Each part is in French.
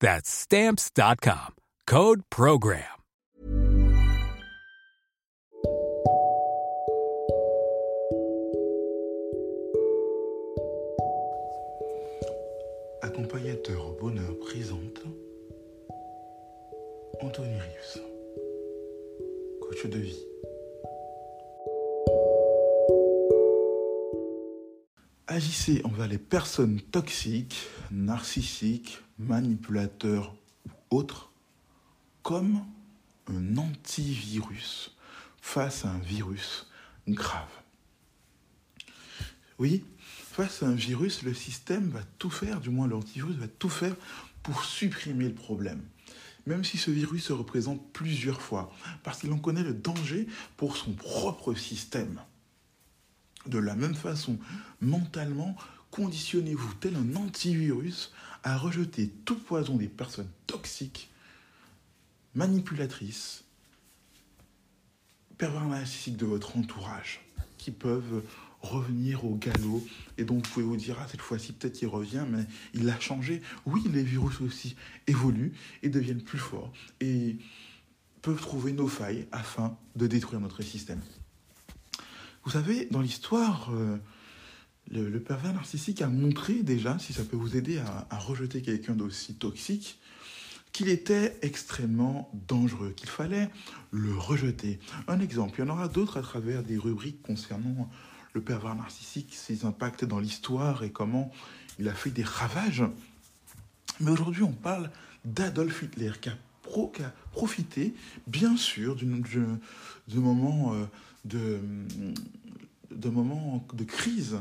That's Stamps.com. Code Program. Accompagnateur bonheur présente Anthony Rives, coach de vie. Agissez envers les personnes toxiques, narcissiques, manipulateurs ou autres comme un antivirus face à un virus grave. Oui, face à un virus, le système va tout faire, du moins l'antivirus va tout faire pour supprimer le problème. Même si ce virus se représente plusieurs fois, parce qu'il en connaît le danger pour son propre système. De la même façon, mentalement, conditionnez-vous tel un antivirus à rejeter tout poison des personnes toxiques, manipulatrices, pervers narcissiques de votre entourage, qui peuvent revenir au galop. Et donc vous pouvez vous dire ah cette fois-ci peut-être il revient mais il a changé. Oui les virus aussi évoluent et deviennent plus forts et peuvent trouver nos failles afin de détruire notre système. Vous savez, dans l'histoire, euh, le, pervers narcissique a montré déjà, si ça peut vous aider à, rejeter quelqu'un d'aussi toxique, qu'il était extrêmement dangereux, qu'il fallait le rejeter. Un exemple, il y en aura d'autres à travers des rubriques concernant le pervers narcissique, ses impacts dans l'histoire et comment il a fait des ravages. Mais aujourd'hui, on parle d'Adolf Hitler qui a, profité, bien sûr, d'un moment euh, de, de moments de crise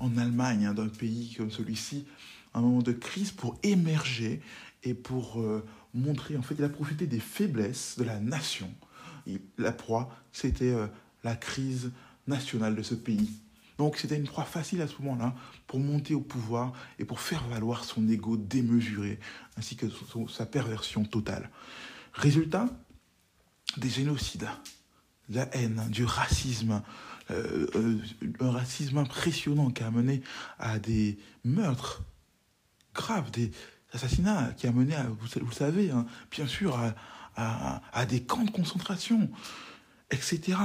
en Allemagne, hein, d'un pays comme celui-ci, un moment de crise pour émerger et pour euh, montrer, en fait, il a profité des faiblesses de la nation. la proie, c'était euh, la crise nationale de ce pays. Donc c'était une proie facile à ce moment-là pour monter au pouvoir et pour faire valoir son ego démesuré, ainsi que sa perversion totale. Résultat, des génocides, la haine, du racisme, euh, euh, un racisme impressionnant qui a mené à des meurtres graves, des assassinats, qui a mené, à, vous, vous savez, hein, bien sûr, à, des camps de concentration, etc.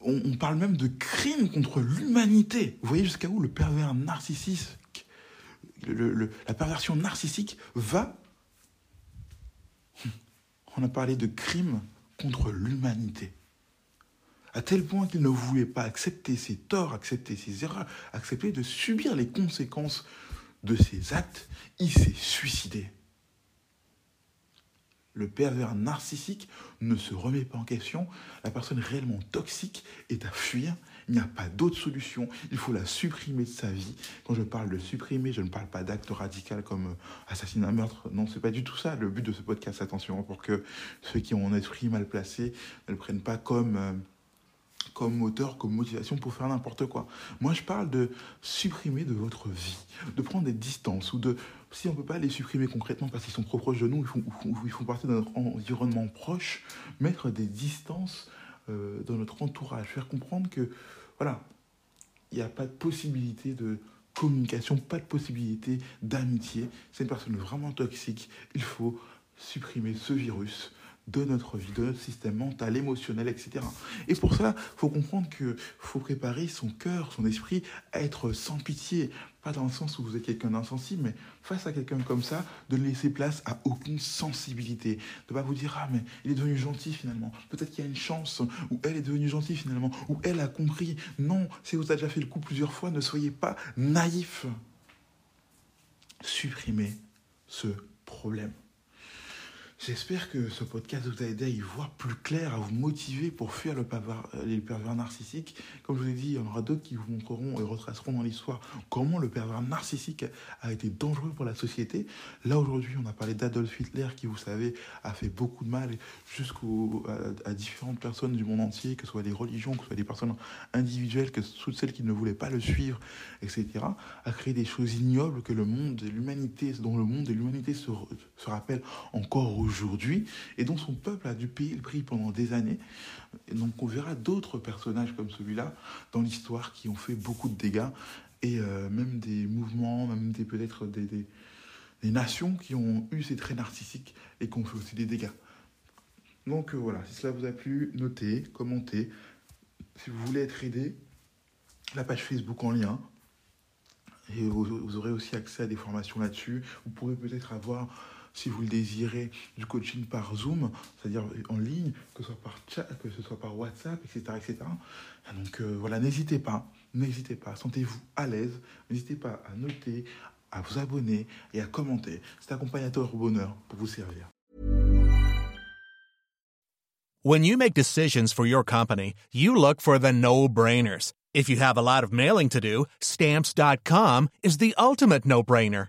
On, parle même de crimes contre l'humanité. Vous voyez jusqu'à où le pervers narcissique, le, la perversion narcissique va? On a parlé de crimes contre l'humanité à tel point qu'il ne voulait pas accepter ses torts, accepter ses erreurs, accepter de subir les conséquences de ses actes, il s'est suicidé. Le pervers narcissique ne se remet pas en question. La personne réellement toxique est à fuir. Il n'y a pas d'autre solution. Il faut la supprimer de sa vie. Quand je parle de supprimer, je ne parle pas d'acte radical comme euh, assassinat, meurtre. Non, c'est pas du tout ça le but de ce podcast. Attention, pour que ceux qui ont un esprit mal placé ne le prennent pas comme euh, comme moteur, comme motivation pour faire n'importe quoi. Moi, je parle de supprimer de votre vie, de prendre des distances, ou de, si on ne peut pas les supprimer concrètement parce qu'ils sont trop proches de nous, ils font, ils font partie de notre environnement proche, mettre des distances euh, dans notre entourage, faire comprendre que, voilà, il n'y a pas de possibilité de communication, pas de possibilité d'amitié. C'est une personne vraiment toxique. Il faut supprimer ce virus de notre vie, de notre système mental, émotionnel, etc. Et pour ça, il faut comprendre qu'il faut préparer son cœur, son esprit à être sans pitié. pas dans le sens où vous êtes quelqu'un d'insensible, mais face à quelqu'un comme ça, de ne laisser place à aucune sensibilité. De ne pas vous dire, ah, mais il est devenu gentil finalement. Peut-être qu'il y a une chance, ou elle est devenue gentille finalement, ou elle a compris. Non, si vous avez déjà fait le coup plusieurs fois, ne soyez pas naïf. Supprimez ce problème. J'espère que ce podcast vous a aidé à y voir plus clair, à vous motiver pour fuir le pervers, les pervers narcissiques. Comme je vous ai dit, il y en aura d'autres qui vous montreront et retraceront dans l'histoire comment le pervers narcissique a été dangereux pour la société. Là, aujourd'hui, on a parlé d'Adolf Hitler qui, vous savez, a fait beaucoup de mal jusqu'à à, différentes personnes du monde entier, que ce soit des religions, que ce soit des personnes individuelles, que soit celles qui ne voulaient pas le suivre, etc. A créé des choses ignobles que le monde et l'humanité, dont le monde et l'humanité se, se rappellent encore aujourd'hui aujourd'hui et dont son peuple a dû payer le prix pendant des années. Et donc on verra d'autres personnages comme celui-là dans l'histoire qui ont fait beaucoup de dégâts et euh, même des mouvements, même des peut-être des, nations qui ont eu ces traits narcissiques et qui ont fait aussi des dégâts. Donc euh, voilà, si cela vous a plu, notez, commentez. Si vous voulez être aidé, la page Facebook en lien. Et vous aurez aussi accès à des formations là-dessus. Vous pourrez peut-être avoir si vous le désirez, du coaching par Zoom, c'est-à-dire en ligne, que ce soit par chat, que ce soit par WhatsApp, etc. etc. Donc euh, voilà, n'hésitez pas, n'hésitez pas, sentez-vous à l'aise, n'hésitez pas à noter, à vous abonner et à commenter. C'est accompagnateur au bonheur pour vous servir. When you make decisions for your company, you look for the no-brainers. If you have a lot of mailing to do, stamps.com is the ultimate no-brainer.